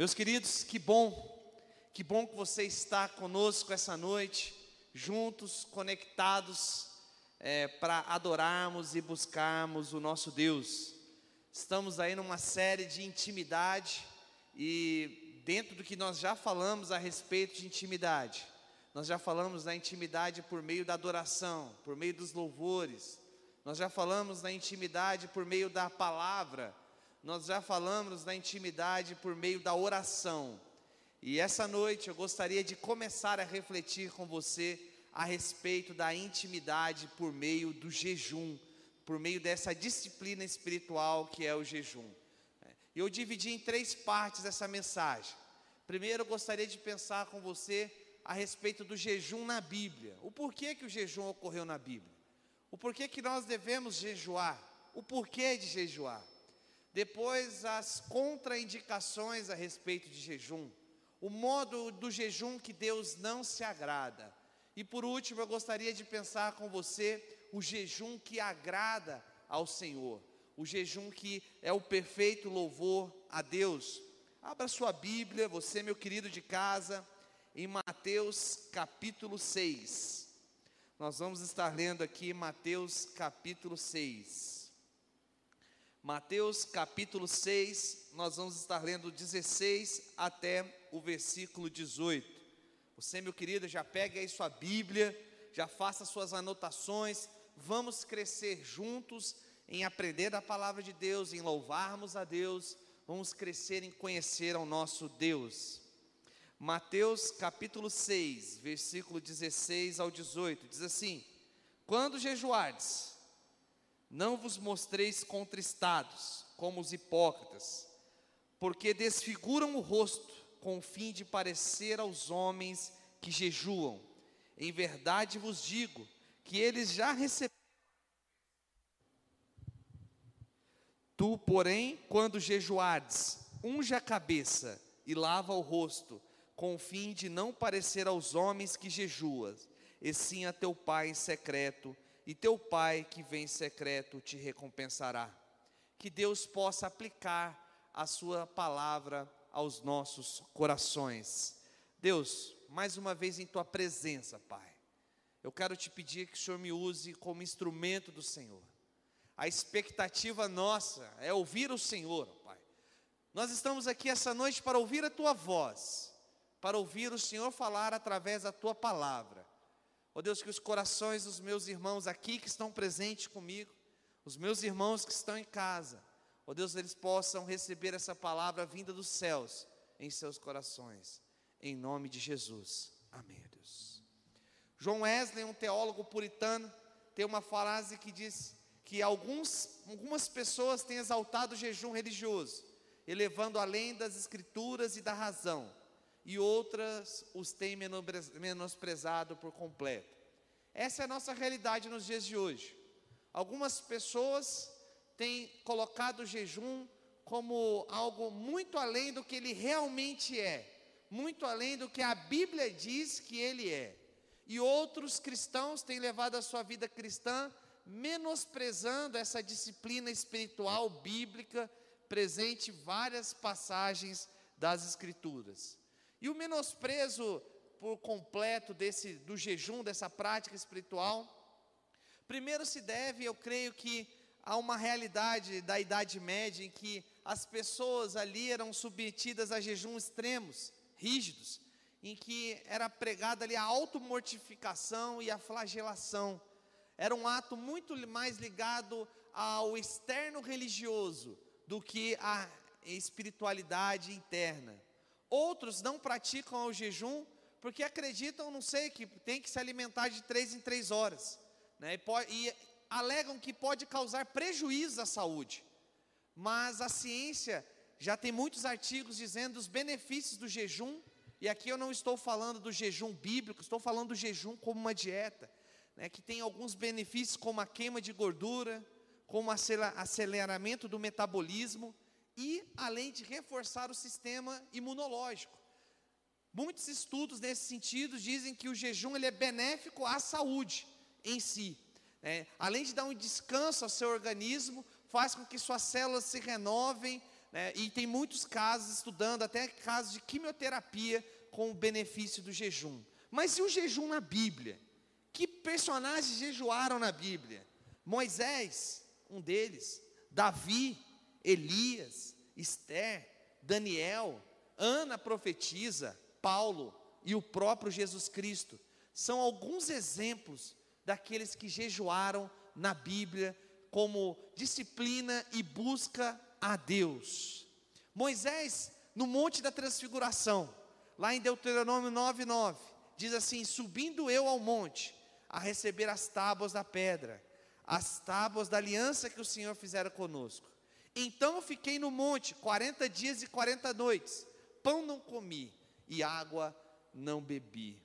Meus queridos, que bom, que bom que você está conosco essa noite, juntos, conectados, é, para adorarmos e buscarmos o nosso Deus. Estamos aí numa série de intimidade e dentro do que nós já falamos a respeito de intimidade, nós já falamos da intimidade por meio da adoração, por meio dos louvores, nós já falamos da intimidade por meio da palavra, nós já falamos da intimidade por meio da oração. E essa noite eu gostaria de começar a refletir com você a respeito da intimidade por meio do jejum, por meio dessa disciplina espiritual que é o jejum. Eu dividi em três partes essa mensagem. Primeiro, eu gostaria de pensar com você a respeito do jejum na Bíblia. O porquê que o jejum ocorreu na Bíblia? O porquê que nós devemos jejuar? O porquê de jejuar? Depois, as contraindicações a respeito de jejum, o modo do jejum que Deus não se agrada. E por último, eu gostaria de pensar com você o jejum que agrada ao Senhor, o jejum que é o perfeito louvor a Deus. Abra sua Bíblia, você, meu querido de casa, em Mateus capítulo 6. Nós vamos estar lendo aqui Mateus capítulo 6. Mateus capítulo 6, nós vamos estar lendo 16 até o versículo 18. Você, meu querido, já pegue aí sua Bíblia, já faça suas anotações, vamos crescer juntos em aprender a palavra de Deus, em louvarmos a Deus, vamos crescer em conhecer ao nosso Deus. Mateus capítulo 6, versículo 16 ao 18, diz assim: Quando jejuardes, não vos mostreis contristados, como os hipócritas, porque desfiguram o rosto com o fim de parecer aos homens que jejuam. Em verdade vos digo que eles já receberam. Tu, porém, quando jejuardes, unge a cabeça e lava o rosto, com o fim de não parecer aos homens que jejuas, e sim a teu Pai secreto, e teu Pai que vem em secreto te recompensará. Que Deus possa aplicar a Sua palavra aos nossos corações. Deus, mais uma vez em Tua presença, Pai, eu quero te pedir que o Senhor me use como instrumento do Senhor. A expectativa nossa é ouvir o Senhor, Pai. Nós estamos aqui essa noite para ouvir a Tua voz, para ouvir o Senhor falar através da Tua palavra. Oh Deus, que os corações dos meus irmãos aqui que estão presentes comigo, os meus irmãos que estão em casa, oh Deus, eles possam receber essa palavra vinda dos céus em seus corações, em nome de Jesus. Amém, Deus. João Wesley, um teólogo puritano, tem uma frase que diz que alguns, algumas pessoas têm exaltado o jejum religioso, elevando além das escrituras e da razão e outras os têm menosprezado por completo. Essa é a nossa realidade nos dias de hoje. Algumas pessoas têm colocado o jejum como algo muito além do que ele realmente é, muito além do que a Bíblia diz que ele é. E outros cristãos têm levado a sua vida cristã menosprezando essa disciplina espiritual bíblica presente em várias passagens das Escrituras. E o menosprezo por completo desse do jejum, dessa prática espiritual, primeiro se deve, eu creio que a uma realidade da Idade Média em que as pessoas ali eram submetidas a jejum extremos, rígidos, em que era pregada ali a automortificação e a flagelação. Era um ato muito mais ligado ao externo religioso do que à espiritualidade interna. Outros não praticam o jejum porque acreditam, não sei, que tem que se alimentar de três em três horas. Né? E, e alegam que pode causar prejuízo à saúde. Mas a ciência já tem muitos artigos dizendo os benefícios do jejum. E aqui eu não estou falando do jejum bíblico, estou falando do jejum como uma dieta. Né, que tem alguns benefícios como a queima de gordura, como aceleramento do metabolismo e além de reforçar o sistema imunológico. Muitos estudos nesse sentido dizem que o jejum ele é benéfico à saúde em si. Né? Além de dar um descanso ao seu organismo, faz com que suas células se renovem, né, e tem muitos casos estudando, até casos de quimioterapia com o benefício do jejum. Mas e o jejum na Bíblia? Que personagens jejuaram na Bíblia? Moisés, um deles, Davi, Elias, Esther, Daniel, Ana profetiza, Paulo e o próprio Jesus Cristo. São alguns exemplos daqueles que jejuaram na Bíblia como disciplina e busca a Deus. Moisés, no Monte da Transfiguração, lá em Deuteronômio 9:9, diz assim: Subindo eu ao monte a receber as tábuas da pedra, as tábuas da aliança que o Senhor fizera conosco. Então eu fiquei no monte 40 dias e 40 noites, pão não comi e água não bebi.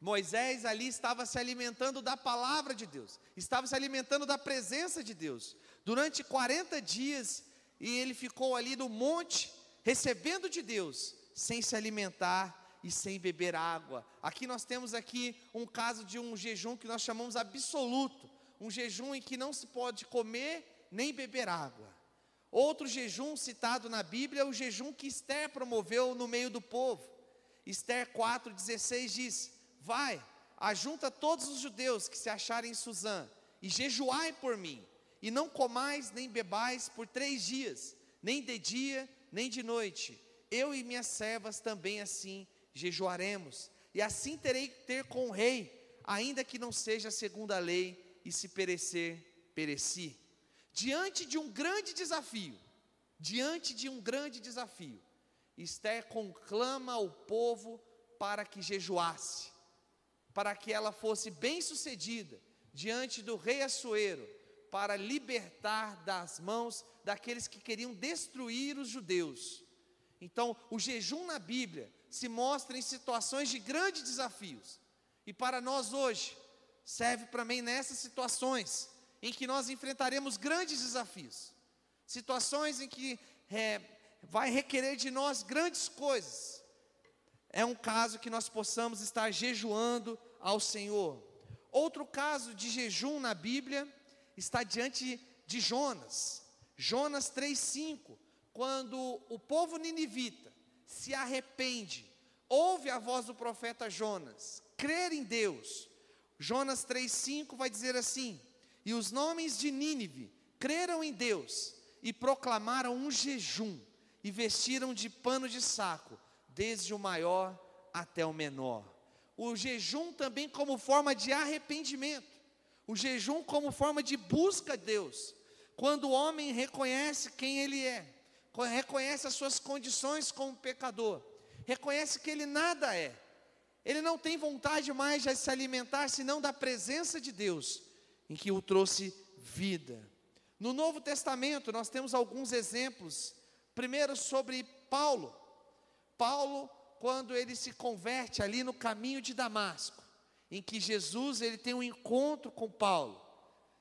Moisés ali estava se alimentando da palavra de Deus, estava se alimentando da presença de Deus. Durante 40 dias, e ele ficou ali no monte, recebendo de Deus, sem se alimentar e sem beber água. Aqui nós temos aqui um caso de um jejum que nós chamamos absoluto, um jejum em que não se pode comer nem beber água. Outro jejum citado na Bíblia é o jejum que Esther promoveu no meio do povo. Esther 4,16 diz: Vai, ajunta todos os judeus que se acharem em Suzã, e jejuai por mim, e não comais nem bebais por três dias, nem de dia, nem de noite. Eu e minhas servas também assim jejuaremos, e assim terei que ter com o rei, ainda que não seja segundo a lei, e se perecer, pereci. Diante de um grande desafio, diante de um grande desafio, Esther conclama o povo para que jejuasse para que ela fosse bem-sucedida diante do rei Assuero, para libertar das mãos daqueles que queriam destruir os judeus. Então, o jejum na Bíblia se mostra em situações de grandes desafios. E para nós hoje, serve para mim nessas situações em que nós enfrentaremos grandes desafios, situações em que é, vai requerer de nós grandes coisas, é um caso que nós possamos estar jejuando ao Senhor. Outro caso de jejum na Bíblia está diante de Jonas. Jonas 3:5, quando o povo ninivita se arrepende, ouve a voz do profeta Jonas, crer em Deus. Jonas 3:5 vai dizer assim: "E os nomes de Nínive creram em Deus e proclamaram um jejum e vestiram de pano de saco desde o maior até o menor. O jejum também como forma de arrependimento, o jejum como forma de busca a Deus. Quando o homem reconhece quem ele é, reconhece as suas condições como pecador, reconhece que ele nada é, ele não tem vontade mais de se alimentar senão da presença de Deus, em que o trouxe vida. No Novo Testamento, nós temos alguns exemplos. Primeiro, sobre Paulo. Paulo, quando ele se converte ali no caminho de Damasco, em que Jesus ele tem um encontro com Paulo.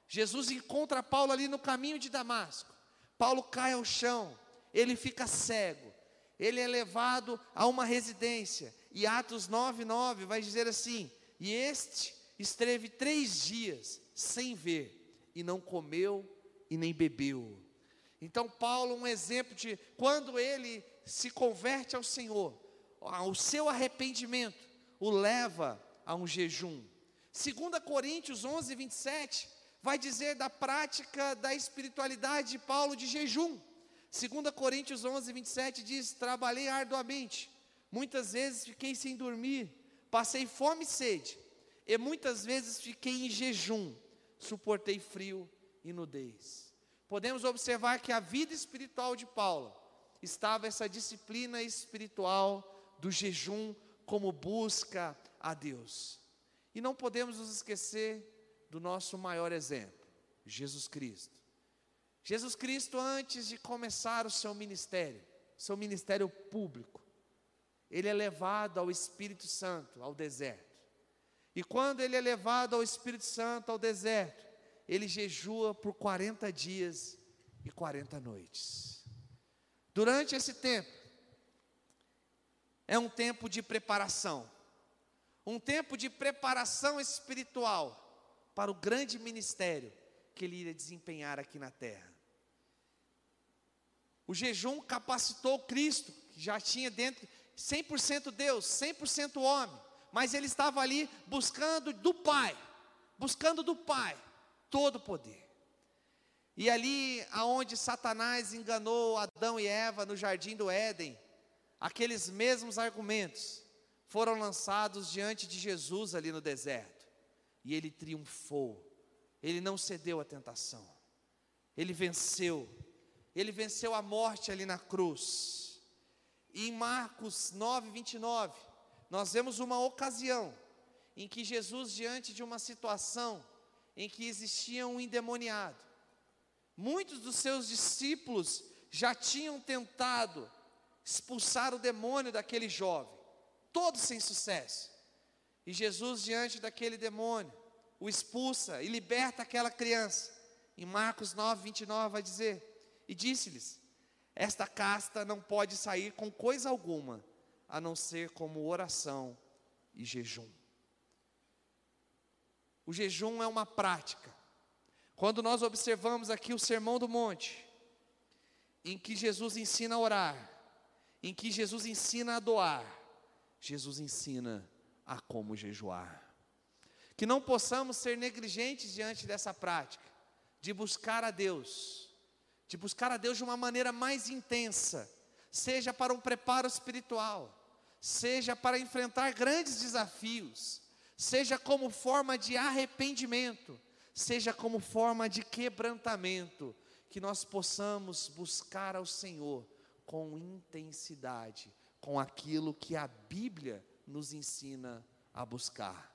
Jesus encontra Paulo ali no caminho de Damasco. Paulo cai ao chão, ele fica cego. Ele é levado a uma residência. E Atos 9:9 vai dizer assim: "E este esteve três dias sem ver, e não comeu e nem bebeu." Então Paulo um exemplo de quando ele se converte ao Senhor, o seu arrependimento o leva a um jejum. 2 Coríntios 11, 27 vai dizer da prática da espiritualidade de Paulo de jejum. 2 Coríntios 11, 27 diz: Trabalhei arduamente, muitas vezes fiquei sem dormir, passei fome e sede, e muitas vezes fiquei em jejum, suportei frio e nudez. Podemos observar que a vida espiritual de Paulo estava essa disciplina espiritual do jejum como busca a Deus. E não podemos nos esquecer do nosso maior exemplo, Jesus Cristo. Jesus Cristo, antes de começar o seu ministério, seu ministério público, ele é levado ao Espírito Santo, ao deserto. E quando ele é levado ao Espírito Santo, ao deserto, ele jejua por 40 dias e 40 noites. Durante esse tempo, é um tempo de preparação, um tempo de preparação espiritual para o grande ministério que ele iria desempenhar aqui na terra. O jejum capacitou Cristo, que já tinha dentro 100% Deus, 100% homem, mas ele estava ali buscando do Pai, buscando do Pai todo o poder. E ali aonde Satanás enganou Adão e Eva no jardim do Éden, aqueles mesmos argumentos foram lançados diante de Jesus ali no deserto. E ele triunfou. Ele não cedeu à tentação. Ele venceu ele venceu a morte ali na cruz. E em Marcos 9, 29, nós vemos uma ocasião em que Jesus, diante de uma situação em que existia um endemoniado, muitos dos seus discípulos já tinham tentado expulsar o demônio daquele jovem, todos sem sucesso. E Jesus, diante daquele demônio, o expulsa e liberta aquela criança. Em Marcos 9, 29 vai dizer: e disse-lhes: Esta casta não pode sair com coisa alguma, a não ser como oração e jejum. O jejum é uma prática. Quando nós observamos aqui o Sermão do Monte, em que Jesus ensina a orar, em que Jesus ensina a doar, Jesus ensina a como jejuar. Que não possamos ser negligentes diante dessa prática, de buscar a Deus, de buscar a Deus de uma maneira mais intensa, seja para um preparo espiritual, seja para enfrentar grandes desafios, seja como forma de arrependimento, seja como forma de quebrantamento, que nós possamos buscar ao Senhor com intensidade, com aquilo que a Bíblia nos ensina a buscar.